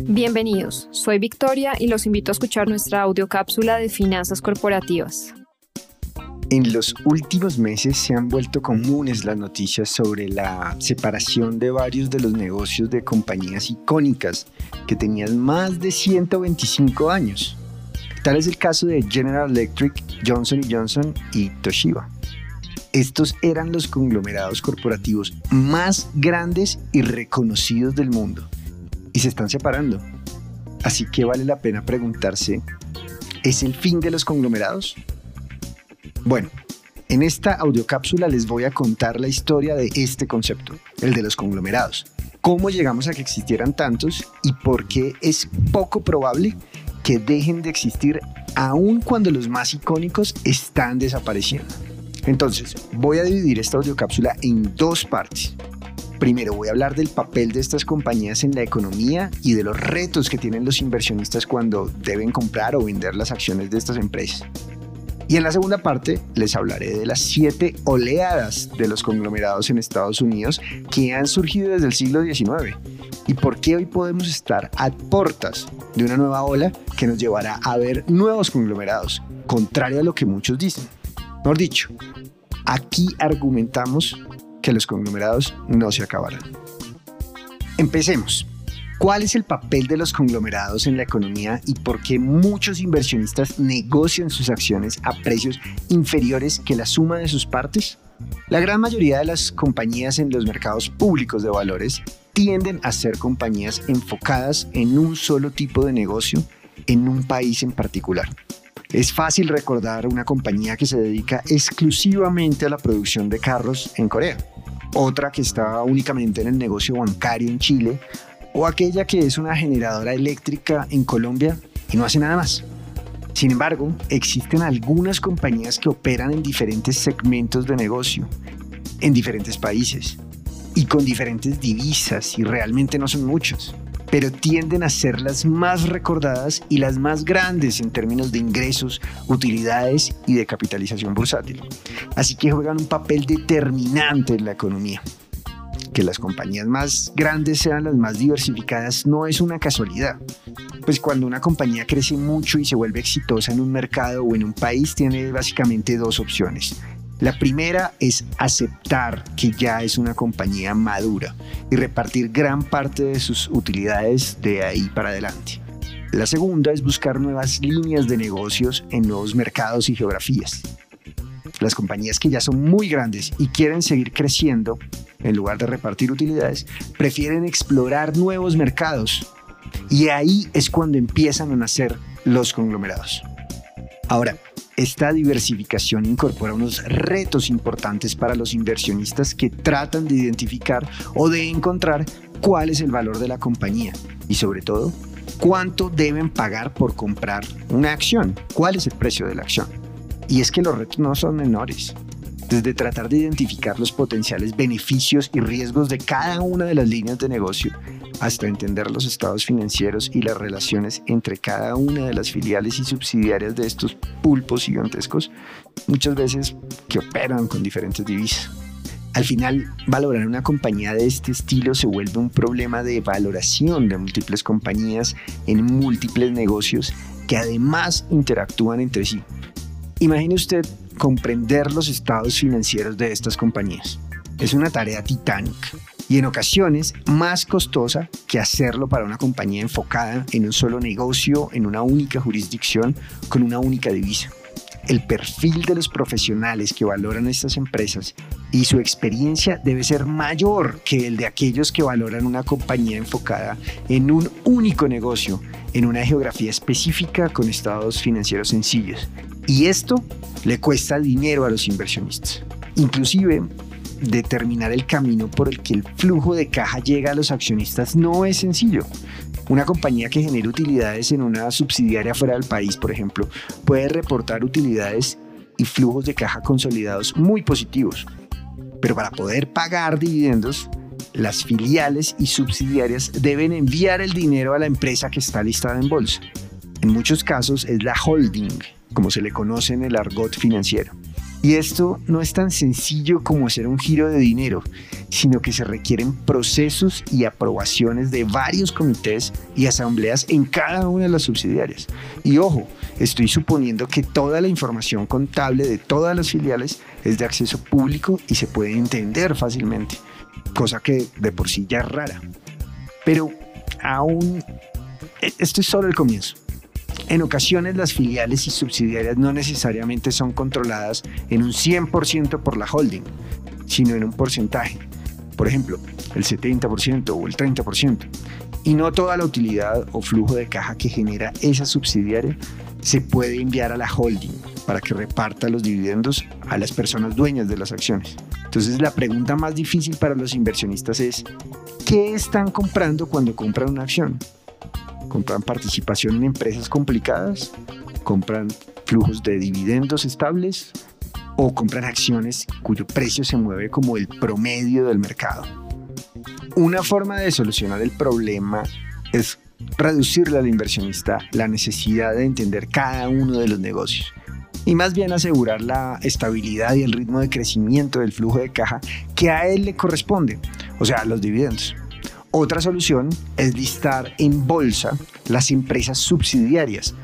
Bienvenidos, soy Victoria y los invito a escuchar nuestra audiocápsula de finanzas corporativas. En los últimos meses se han vuelto comunes las noticias sobre la separación de varios de los negocios de compañías icónicas que tenían más de 125 años. Tal es el caso de General Electric, Johnson Johnson y Toshiba. Estos eran los conglomerados corporativos más grandes y reconocidos del mundo y se están separando. Así que vale la pena preguntarse, ¿es el fin de los conglomerados? Bueno, en esta audiocápsula les voy a contar la historia de este concepto, el de los conglomerados. Cómo llegamos a que existieran tantos y por qué es poco probable que dejen de existir aun cuando los más icónicos están desapareciendo. Entonces, voy a dividir esta audiocápsula en dos partes. Primero voy a hablar del papel de estas compañías en la economía y de los retos que tienen los inversionistas cuando deben comprar o vender las acciones de estas empresas. Y en la segunda parte les hablaré de las siete oleadas de los conglomerados en Estados Unidos que han surgido desde el siglo XIX y por qué hoy podemos estar a puertas de una nueva ola que nos llevará a ver nuevos conglomerados, contrario a lo que muchos dicen. Mejor dicho, aquí argumentamos que los conglomerados no se acabarán. Empecemos. ¿Cuál es el papel de los conglomerados en la economía y por qué muchos inversionistas negocian sus acciones a precios inferiores que la suma de sus partes? La gran mayoría de las compañías en los mercados públicos de valores tienden a ser compañías enfocadas en un solo tipo de negocio en un país en particular. Es fácil recordar una compañía que se dedica exclusivamente a la producción de carros en Corea, otra que está únicamente en el negocio bancario en Chile, o aquella que es una generadora eléctrica en Colombia y no hace nada más. Sin embargo, existen algunas compañías que operan en diferentes segmentos de negocio, en diferentes países, y con diferentes divisas, y realmente no son muchos pero tienden a ser las más recordadas y las más grandes en términos de ingresos, utilidades y de capitalización bursátil. Así que juegan un papel determinante en la economía. Que las compañías más grandes sean las más diversificadas no es una casualidad, pues cuando una compañía crece mucho y se vuelve exitosa en un mercado o en un país tiene básicamente dos opciones, la primera es aceptar que ya es una compañía madura y repartir gran parte de sus utilidades de ahí para adelante. La segunda es buscar nuevas líneas de negocios en nuevos mercados y geografías. Las compañías que ya son muy grandes y quieren seguir creciendo, en lugar de repartir utilidades, prefieren explorar nuevos mercados. Y ahí es cuando empiezan a nacer los conglomerados. Ahora, esta diversificación incorpora unos retos importantes para los inversionistas que tratan de identificar o de encontrar cuál es el valor de la compañía y sobre todo cuánto deben pagar por comprar una acción, cuál es el precio de la acción. Y es que los retos no son menores desde tratar de identificar los potenciales beneficios y riesgos de cada una de las líneas de negocio hasta entender los estados financieros y las relaciones entre cada una de las filiales y subsidiarias de estos pulpos gigantescos, muchas veces que operan con diferentes divisas. Al final, valorar una compañía de este estilo se vuelve un problema de valoración de múltiples compañías en múltiples negocios que además interactúan entre sí. Imagine usted comprender los estados financieros de estas compañías. Es una tarea titánica y en ocasiones más costosa que hacerlo para una compañía enfocada en un solo negocio, en una única jurisdicción, con una única divisa. El perfil de los profesionales que valoran estas empresas y su experiencia debe ser mayor que el de aquellos que valoran una compañía enfocada en un único negocio, en una geografía específica con estados financieros sencillos. Y esto le cuesta dinero a los inversionistas. Inclusive, determinar el camino por el que el flujo de caja llega a los accionistas no es sencillo. Una compañía que genera utilidades en una subsidiaria fuera del país, por ejemplo, puede reportar utilidades y flujos de caja consolidados muy positivos. Pero para poder pagar dividendos, las filiales y subsidiarias deben enviar el dinero a la empresa que está listada en bolsa. En muchos casos es la holding, como se le conoce en el argot financiero. Y esto no es tan sencillo como hacer un giro de dinero, sino que se requieren procesos y aprobaciones de varios comités y asambleas en cada una de las subsidiarias. Y ojo, estoy suponiendo que toda la información contable de todas las filiales es de acceso público y se puede entender fácilmente, cosa que de por sí ya es rara. Pero aún, e, esto es solo el comienzo. En ocasiones las filiales y subsidiarias no necesariamente son controladas en un 100% por la holding, sino en un porcentaje. Por ejemplo, el 70% o el 30%. Y no toda la utilidad o flujo de caja que genera esa subsidiaria se puede enviar a la holding para que reparta los dividendos a las personas dueñas de las acciones. Entonces la pregunta más difícil para los inversionistas es, ¿qué están comprando cuando compran una acción? Compran participación en empresas complicadas, compran flujos de dividendos estables o compran acciones cuyo precio se mueve como el promedio del mercado. Una forma de solucionar el problema es reducirle al inversionista la necesidad de entender cada uno de los negocios y más bien asegurar la estabilidad y el ritmo de crecimiento del flujo de caja que a él le corresponde, o sea, los dividendos. Otra solución es listar en bolsa las empresas subsidiarias,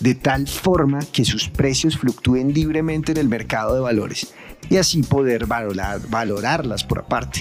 de tal forma que sus precios fluctúen libremente en el mercado de valores y así poder valorar, valorarlas por aparte.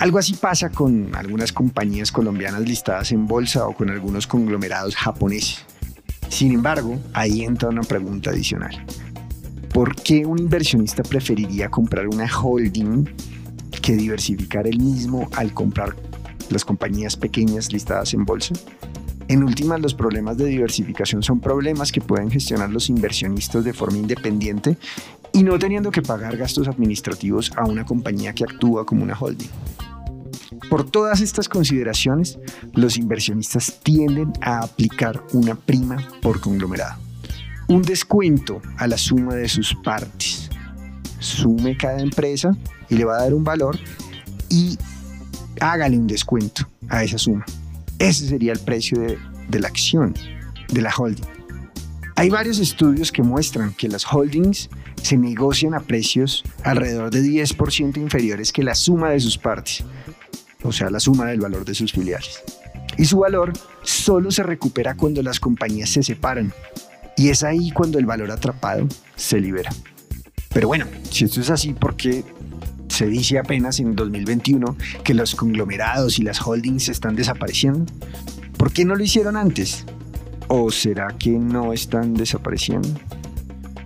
Algo así pasa con algunas compañías colombianas listadas en bolsa o con algunos conglomerados japoneses. Sin embargo, ahí entra una pregunta adicional. ¿Por qué un inversionista preferiría comprar una holding que diversificar el mismo al comprar las compañías pequeñas listadas en bolsa. En últimas, los problemas de diversificación son problemas que pueden gestionar los inversionistas de forma independiente y no teniendo que pagar gastos administrativos a una compañía que actúa como una holding. Por todas estas consideraciones, los inversionistas tienden a aplicar una prima por conglomerado. Un descuento a la suma de sus partes. Sume cada empresa y le va a dar un valor y hágale un descuento a esa suma. Ese sería el precio de, la acción de la holding. Hay varios estudios que muestran que las holdings se negocian a precios alrededor de 10% inferiores que la suma de sus partes, o sea, la suma del valor de sus filiales. Y su valor solo se recupera cuando las compañías se separan. Y es ahí cuando el valor atrapado se libera. Pero bueno, si esto es así, ¿por qué se dice apenas en 2021 que los conglomerados y las holdings están desapareciendo. ¿Por qué no lo hicieron antes? ¿O será que no están desapareciendo?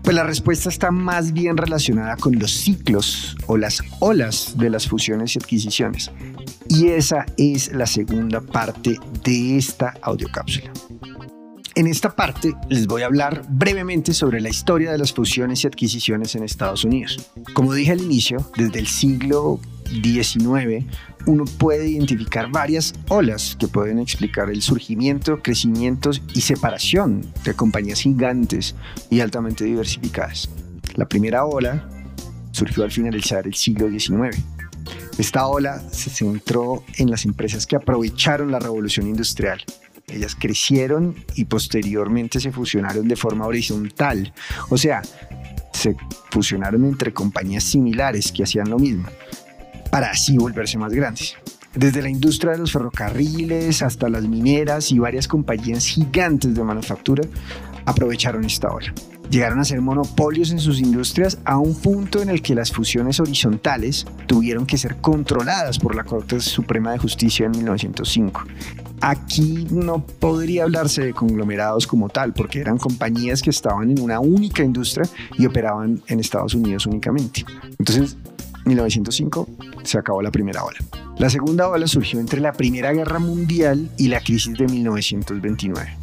Pues la respuesta está más bien relacionada con los ciclos o las olas de las fusiones y adquisiciones. Y esa es la segunda parte de esta audiocápsula. En esta parte les voy a hablar brevemente sobre la historia de las fusiones y adquisiciones en Estados Unidos. Como dije al inicio, desde el siglo XIX uno puede identificar varias olas que pueden explicar el surgimiento, crecimiento y separación de compañías gigantes y altamente diversificadas. La primera ola surgió al finalizar el siglo XIX. Esta ola se centró en las empresas que aprovecharon la revolución industrial ellas crecieron y posteriormente se fusionaron de forma horizontal. O sea, se fusionaron entre compañías similares que hacían lo mismo, para así volverse más grandes. Desde la industria de los ferrocarriles hasta las mineras y varias compañías gigantes de manufactura aprovecharon esta ola. Llegaron a ser monopolios en sus industrias a un punto en el que las fusiones horizontales tuvieron que ser controladas por la Corte Suprema de Justicia en 1905. Aquí no podría hablarse de conglomerados como tal, porque eran compañías que estaban en una única industria y operaban en Estados Unidos únicamente. Entonces, 1905 se acabó la primera ola. La segunda ola surgió entre la Primera Guerra Mundial y la crisis de 1929.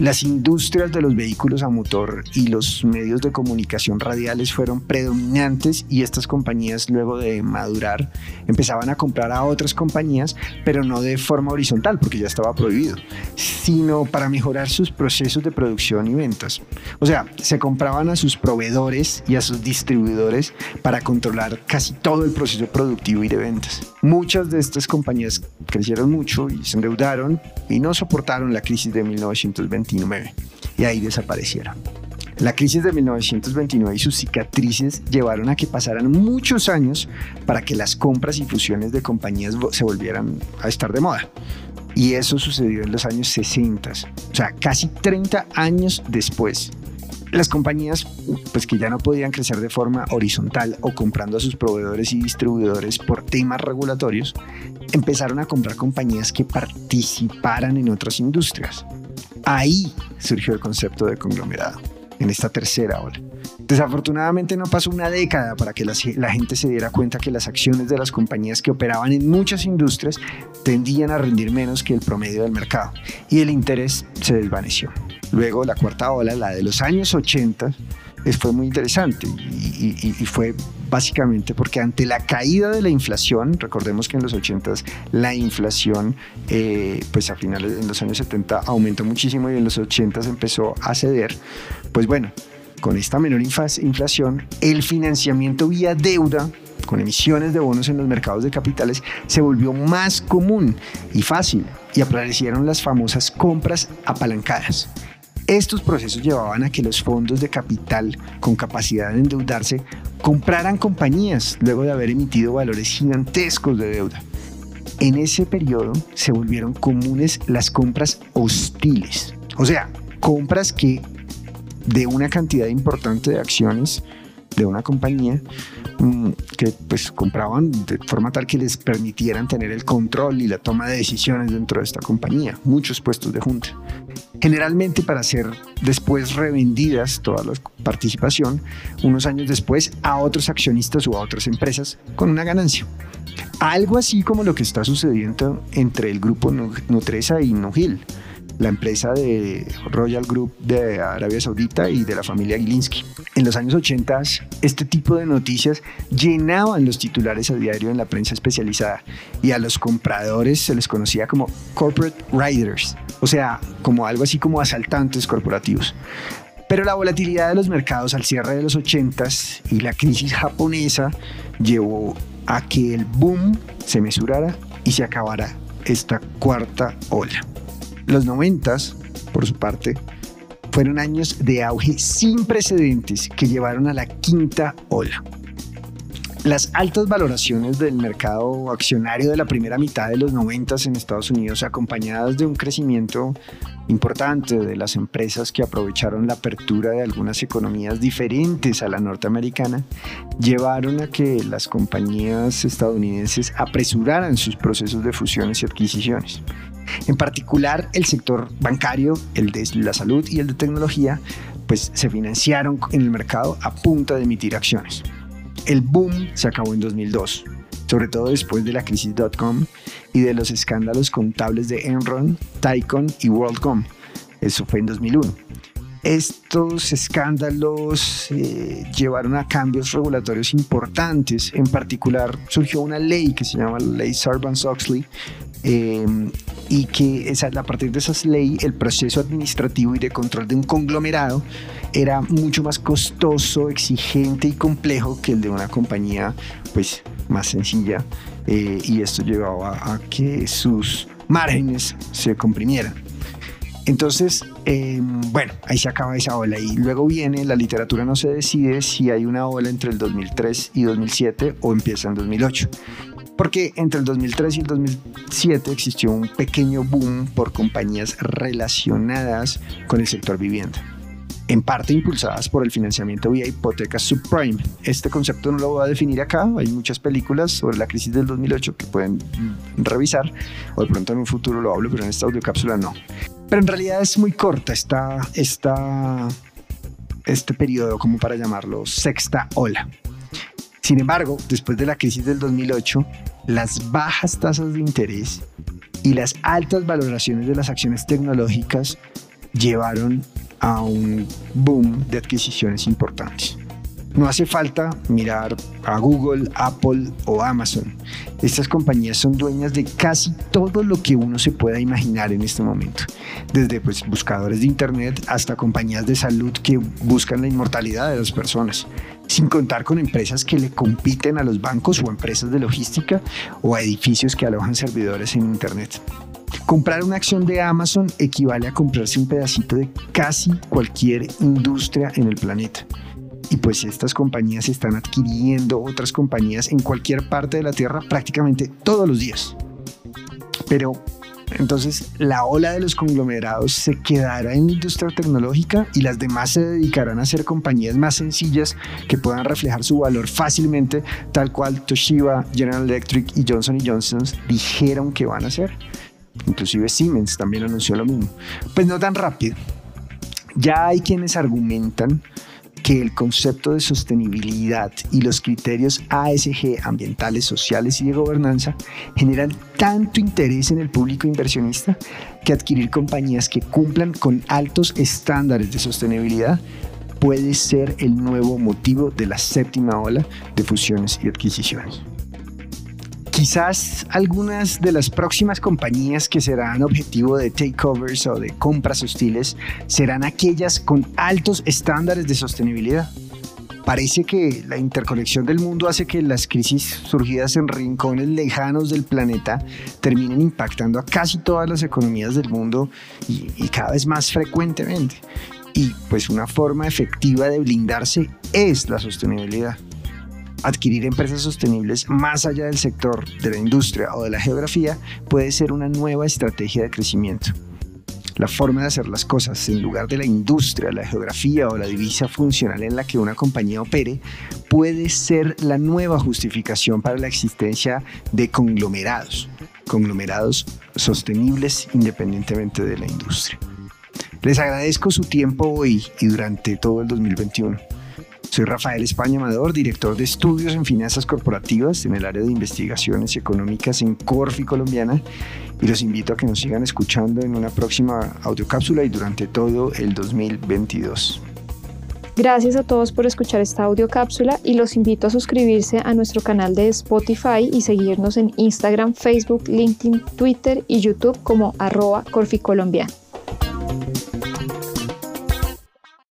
Las industrias de los vehículos a motor y los medios de comunicación radiales fueron predominantes y estas compañías luego de madurar empezaban a comprar a otras compañías, pero no de forma horizontal porque ya estaba prohibido, sino para mejorar sus procesos de producción y ventas. O sea, se compraban a sus proveedores y a sus distribuidores para controlar casi todo el proceso productivo y de ventas. Muchas de estas compañías crecieron mucho y se endeudaron y no soportaron la crisis de 1929 y ahí desaparecieron. La crisis de 1929 y sus cicatrices llevaron a que pasaran muchos años para que las compras y fusiones de compañías se volvieran a estar de moda. Y eso sucedió en los años 60, o sea, casi 30 años después. Las compañías, pues que ya no podían crecer de forma horizontal o comprando a sus proveedores y distribuidores por temas regulatorios, empezaron a comprar compañías que participaran en otras industrias. Ahí surgió el concepto de conglomerado, en esta tercera ola. Desafortunadamente no pasó una década para que la, gente se diera cuenta que las acciones de las compañías que operaban en muchas industrias tendían a rendir menos que el promedio del mercado y el interés se desvaneció. Luego la cuarta ola, la de los años 80, fue muy interesante y, fue básicamente porque ante la caída de la inflación, recordemos que en los 80 la inflación, eh, pues a finales de los años 70 aumentó muchísimo y en los 80 empezó a ceder, pues bueno, con esta menor inflación, el financiamiento vía deuda con emisiones de bonos en los mercados de capitales se volvió más común y fácil y aparecieron las famosas compras apalancadas. Estos procesos llevaban a que los fondos de capital con capacidad de endeudarse compraran compañías luego de haber emitido valores gigantescos de deuda. En ese periodo se volvieron comunes las compras hostiles, o sea, compras que de una cantidad importante de acciones de una compañía mm, que pues compraban de forma tal que les permitieran tener el control y la toma de decisiones dentro de esta compañía, muchos puestos de junta. Generalmente para ser después revendidas toda la participación unos años después a otros accionistas o a otras empresas con una ganancia. Algo así como lo que está sucediendo entre el grupo Nutresa y Nugil la empresa de Royal Group de Arabia Saudita y de la familia Gilinski. En los años 80, este tipo de noticias llenaban los titulares a diario en la prensa especializada y a los compradores se les conocía como corporate riders, o sea, como algo así como asaltantes corporativos. Pero la volatilidad de los mercados al cierre de los 80s y la crisis japonesa llevó a que el boom se mesurara y se acabara esta cuarta ola. Los noventas, por su parte, fueron años de auge sin precedentes que llevaron a la quinta ola. Las altas valoraciones del mercado accionario de la primera mitad de los noventas en Estados Unidos, acompañadas de un crecimiento importante de las empresas que aprovecharon la apertura de algunas economías diferentes a la norteamericana, llevaron a que las compañías estadounidenses apresuraran sus procesos de fusiones y adquisiciones. En particular, el sector bancario, el de la salud y el de tecnología, pues se financiaron en el mercado a punta de emitir acciones. El boom se acabó en 2002, sobre todo después de la crisis .com y de los escándalos contables de Enron, Tycon y WorldCom. Eso fue en 2001. Estos escándalos eh, llevaron a cambios regulatorios importantes. En particular, surgió una ley que se llama la Ley Sarbanes-Oxley, Em, y que a partir de esas leyes el proceso administrativo y de control de un conglomerado era mucho más costoso, exigente y complejo que el de una compañía pues más sencilla eh, y esto llevaba a que sus márgenes se comprimieran. Entonces, em, bueno, ahí se acaba esa ola y luego viene, la literatura no se decide si hay una ola entre el 2003 y 2007 o empieza en 2008 porque entre el 2003 y el 2007 existió un pequeño boom por compañías relacionadas con el sector vivienda en parte impulsadas por el financiamiento vía hipotecas subprime. Este concepto no lo voy a definir acá, hay muchas películas sobre la crisis del 2008 que pueden revisar, o de pronto en un futuro lo hablo, pero en esta audio cápsula no. Pero en realidad es muy corta esta, esta, este periodo, como para llamarlo, sexta ola. Sin embargo, después de la crisis del 2008, las bajas tasas de interés y las altas valoraciones de las acciones tecnológicas llevaron a un boom de adquisiciones importantes. No hace falta mirar a Google, Apple o Amazon. Estas compañías son dueñas de casi todo lo que uno se pueda imaginar en este momento. Desde pues, buscadores de Internet hasta compañías de salud que buscan la inmortalidad de las personas. Sin contar con empresas que le compiten a los bancos o empresas de logística o a edificios que alojan servidores en Internet. Comprar una acción de Amazon equivale a comprarse un pedacito de casi cualquier industria en el planeta. Y pues estas compañías están adquiriendo otras compañías en cualquier parte de la Tierra prácticamente todos los días. Pero entonces la ola de los conglomerados se quedará en la industria tecnológica y las demás se dedicarán a ser compañías más sencillas que puedan reflejar su valor fácilmente, tal cual Toshiba, General Electric y Johnson Johnson dijeron que van a hacer. Inclusive Siemens también anunció lo mismo. Pues no tan rápido. Ya hay quienes argumentan que el concepto de sostenibilidad y los criterios ASG, ambientales, sociales y de gobernanza, generan tanto interés en el público inversionista que adquirir compañías que cumplan con altos estándares de sostenibilidad puede ser el nuevo motivo de la séptima ola de fusiones y adquisiciones. Quizás algunas de las próximas compañías que serán objetivo de takeovers o de compras hostiles serán aquellas con altos estándares de sostenibilidad. Parece que la interconexión del mundo hace que las crisis surgidas en rincones lejanos del planeta terminen impactando a casi todas las economías del mundo y, y cada vez más frecuentemente. Y pues una forma efectiva de blindarse es la sostenibilidad adquirir empresas sostenibles más allá del sector, de la industria o de la geografía puede ser una nueva estrategia de crecimiento. La forma de hacer las cosas en lugar de la industria, la geografía o la divisa funcional en la que una compañía opere puede ser la nueva justificación para la existencia de conglomerados, conglomerados sostenibles independientemente de la industria. Les agradezco su tiempo hoy y durante todo el 2021. Soy Rafael España Amador, director de estudios en finanzas corporativas en el área de investigaciones económicas en Corfi Colombiana y los invito a que nos sigan escuchando en una próxima audiocápsula y durante todo el 2022. Gracias a todos por escuchar esta audiocápsula y los invito a suscribirse a nuestro canal de Spotify y seguirnos en Instagram, Facebook, LinkedIn, Twitter y YouTube como arroba Corfi Colombiana.